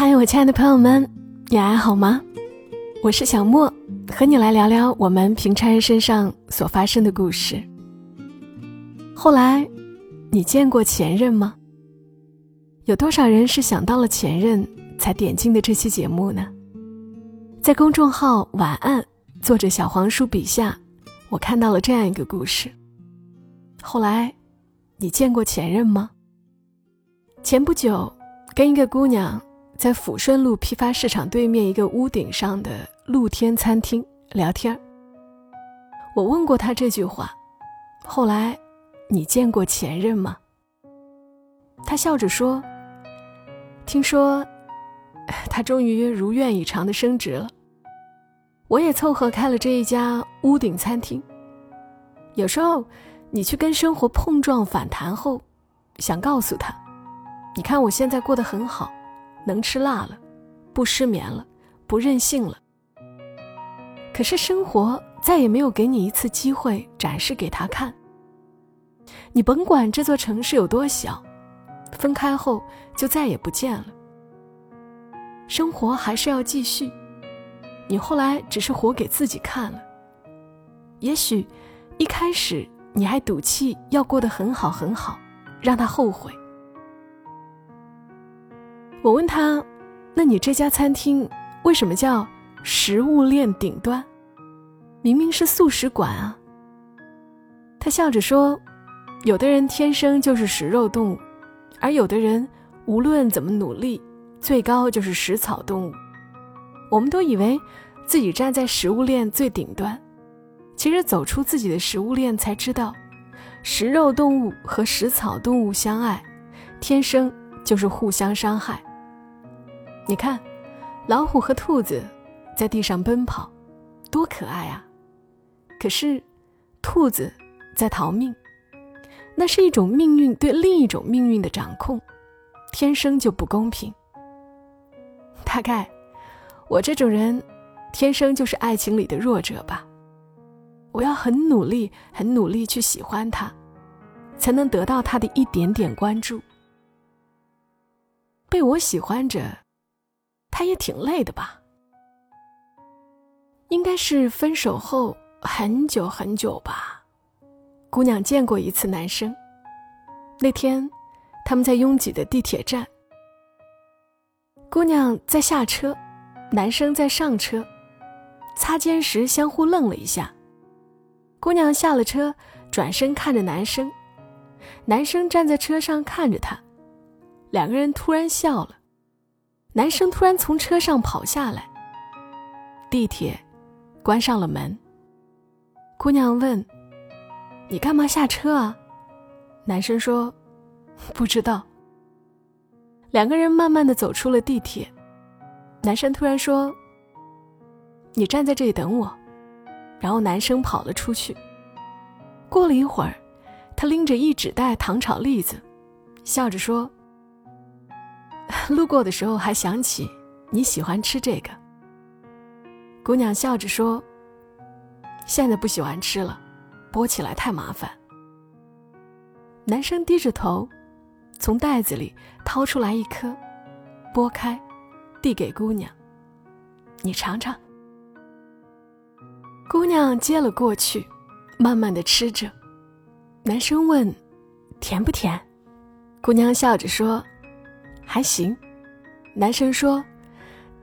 嗨，我亲爱的朋友们，你还好吗？我是小莫，和你来聊聊我们平常人身上所发生的故事。后来，你见过前任吗？有多少人是想到了前任才点进的这期节目呢？在公众号“晚安”作者小黄书笔下，我看到了这样一个故事。后来，你见过前任吗？前不久，跟一个姑娘。在抚顺路批发市场对面一个屋顶上的露天餐厅聊天儿我问过他这句话：“后来，你见过前任吗？”他笑着说：“听说，他终于如愿以偿的升职了。我也凑合开了这一家屋顶餐厅。有时候，你去跟生活碰撞反弹后，想告诉他：你看我现在过得很好。”能吃辣了，不失眠了，不任性了。可是生活再也没有给你一次机会展示给他看。你甭管这座城市有多小，分开后就再也不见了。生活还是要继续。你后来只是活给自己看了。也许一开始你还赌气要过得很好很好，让他后悔。我问他：“那你这家餐厅为什么叫食物链顶端？明明是素食馆啊。”他笑着说：“有的人天生就是食肉动物，而有的人无论怎么努力，最高就是食草动物。我们都以为自己站在食物链最顶端，其实走出自己的食物链，才知道，食肉动物和食草动物相爱，天生就是互相伤害。”你看，老虎和兔子在地上奔跑，多可爱啊！可是，兔子在逃命，那是一种命运对另一种命运的掌控，天生就不公平。大概，我这种人，天生就是爱情里的弱者吧。我要很努力、很努力去喜欢他，才能得到他的一点点关注。被我喜欢着。他也挺累的吧？应该是分手后很久很久吧。姑娘见过一次男生。那天，他们在拥挤的地铁站，姑娘在下车，男生在上车，擦肩时相互愣了一下。姑娘下了车，转身看着男生，男生站在车上看着她，两个人突然笑了。男生突然从车上跑下来。地铁关上了门。姑娘问：“你干嘛下车啊？”男生说：“不知道。”两个人慢慢的走出了地铁。男生突然说：“你站在这里等我。”然后男生跑了出去。过了一会儿，他拎着一纸袋糖炒栗子，笑着说。路过的时候还想起你喜欢吃这个。姑娘笑着说：“现在不喜欢吃了，剥起来太麻烦。”男生低着头，从袋子里掏出来一颗，剥开，递给姑娘：“你尝尝。”姑娘接了过去，慢慢的吃着。男生问：“甜不甜？”姑娘笑着说。还行，男生说：“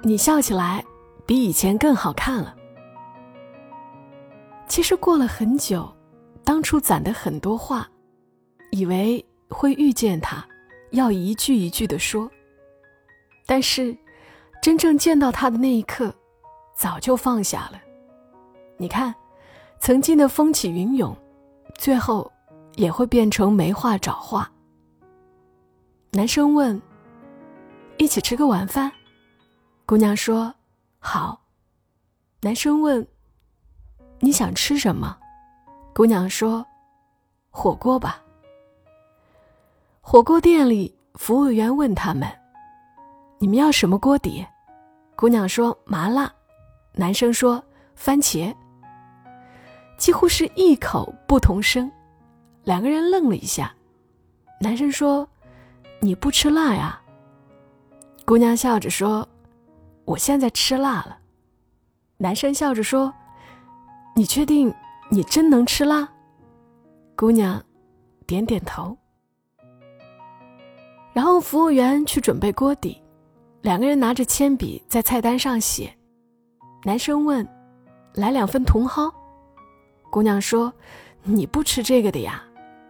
你笑起来比以前更好看了。”其实过了很久，当初攒的很多话，以为会遇见他，要一句一句的说。但是，真正见到他的那一刻，早就放下了。你看，曾经的风起云涌，最后也会变成没话找话。男生问。一起吃个晚饭，姑娘说：“好。”男生问：“你想吃什么？”姑娘说：“火锅吧。”火锅店里，服务员问他们：“你们要什么锅底？”姑娘说：“麻辣。”男生说：“番茄。”几乎是异口不同声，两个人愣了一下。男生说：“你不吃辣呀？”姑娘笑着说：“我现在吃辣了。”男生笑着说：“你确定你真能吃辣？”姑娘点点头。然后服务员去准备锅底，两个人拿着铅笔在菜单上写。男生问：“来两份茼蒿。”姑娘说：“你不吃这个的呀，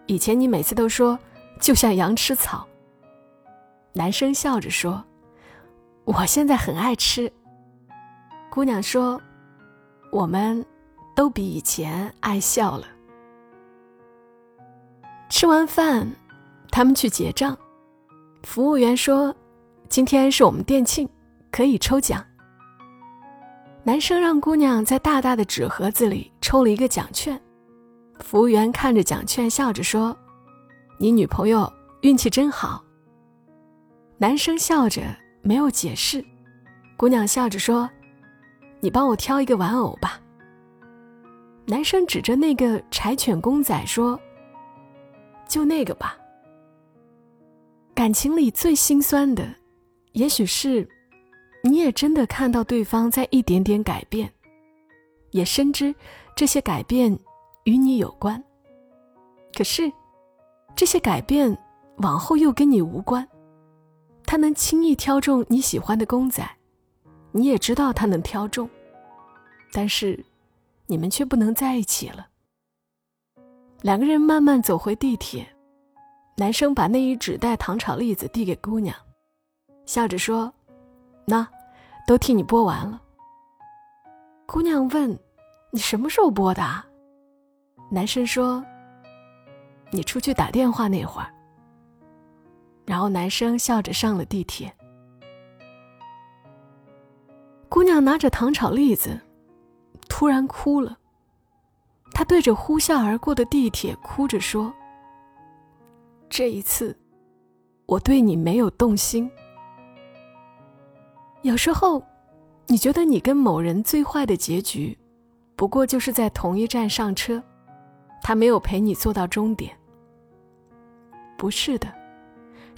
以前你每次都说就像羊吃草。”男生笑着说：“我现在很爱吃。”姑娘说：“我们都比以前爱笑了。”吃完饭，他们去结账。服务员说：“今天是我们店庆，可以抽奖。”男生让姑娘在大大的纸盒子里抽了一个奖券，服务员看着奖券，笑着说：“你女朋友运气真好。”男生笑着没有解释，姑娘笑着说：“你帮我挑一个玩偶吧。”男生指着那个柴犬公仔说：“就那个吧。”感情里最心酸的，也许是。你也真的看到对方在一点点改变，也深知这些改变与你有关。可是，这些改变往后又跟你无关。他能轻易挑中你喜欢的公仔，你也知道他能挑中，但是你们却不能在一起了。两个人慢慢走回地铁，男生把那一纸袋糖炒栗子递给姑娘，笑着说：“那。”都替你剥完了。姑娘问：“你什么时候剥的？”男生说：“你出去打电话那会儿。”然后男生笑着上了地铁。姑娘拿着糖炒栗子，突然哭了。她对着呼啸而过的地铁哭着说：“这一次，我对你没有动心。”有时候，你觉得你跟某人最坏的结局，不过就是在同一站上车，他没有陪你坐到终点。不是的，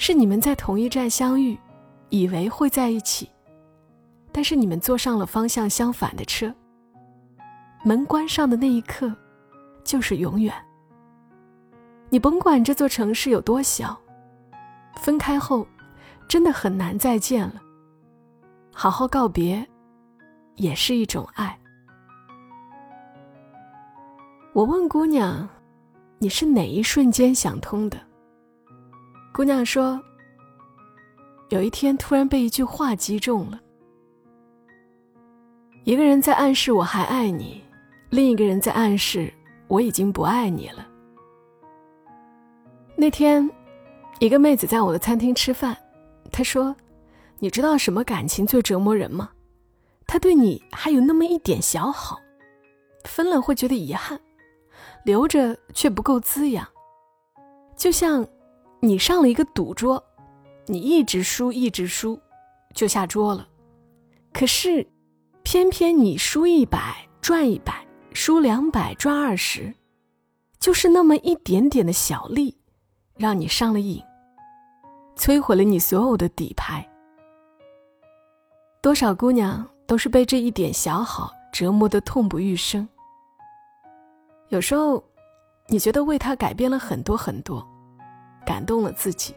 是你们在同一站相遇，以为会在一起，但是你们坐上了方向相反的车。门关上的那一刻，就是永远。你甭管这座城市有多小，分开后，真的很难再见了。好好告别，也是一种爱。我问姑娘：“你是哪一瞬间想通的？”姑娘说：“有一天突然被一句话击中了。一个人在暗示我还爱你，另一个人在暗示我已经不爱你了。”那天，一个妹子在我的餐厅吃饭，她说。你知道什么感情最折磨人吗？他对你还有那么一点小好，分了会觉得遗憾，留着却不够滋养。就像你上了一个赌桌，你一直输一直输，就下桌了。可是，偏偏你输一百赚一百，输两百赚二十，就是那么一点点的小利，让你上了瘾，摧毁了你所有的底牌。多少姑娘都是被这一点小好折磨得痛不欲生。有时候，你觉得为他改变了很多很多，感动了自己。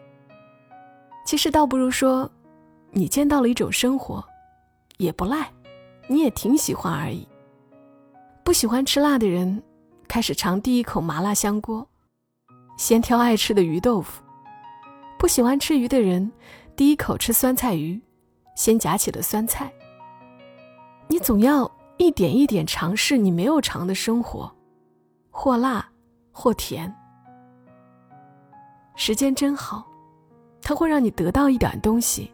其实倒不如说，你见到了一种生活，也不赖，你也挺喜欢而已。不喜欢吃辣的人，开始尝第一口麻辣香锅，先挑爱吃的鱼豆腐；不喜欢吃鱼的人，第一口吃酸菜鱼。先夹起了酸菜。你总要一点一点尝试你没有尝的生活，或辣，或甜。时间真好，它会让你得到一点东西，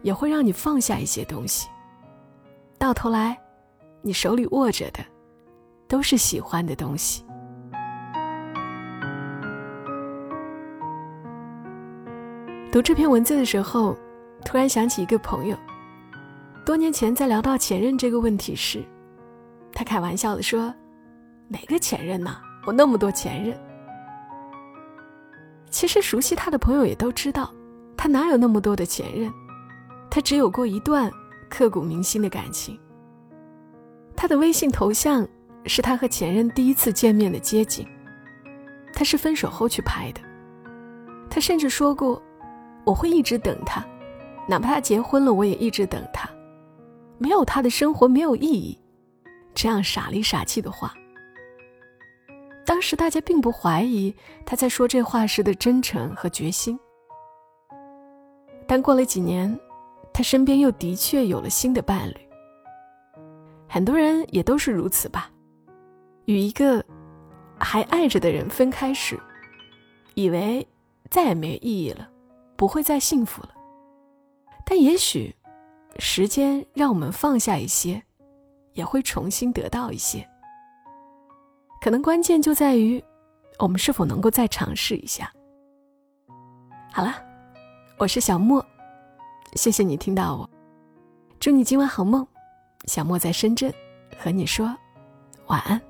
也会让你放下一些东西。到头来，你手里握着的，都是喜欢的东西。读这篇文字的时候。突然想起一个朋友，多年前在聊到前任这个问题时，他开玩笑的说：“哪个前任呢？我那么多前任。”其实熟悉他的朋友也都知道，他哪有那么多的前任，他只有过一段刻骨铭心的感情。他的微信头像是他和前任第一次见面的街景，他是分手后去拍的。他甚至说过：“我会一直等他，哪怕他结婚了，我也一直等他。没有他的生活没有意义。”这样傻里傻气的话。当时大家并不怀疑他在说这话时的真诚和决心，但过了几年，他身边又的确有了新的伴侣。很多人也都是如此吧，与一个还爱着的人分开时，以为再也没意义了，不会再幸福了。但也许，时间让我们放下一些，也会重新得到一些。可能关键就在于，我们是否能够再尝试一下。好了，我是小莫，谢谢你听到我，祝你今晚好梦。小莫在深圳，和你说晚安。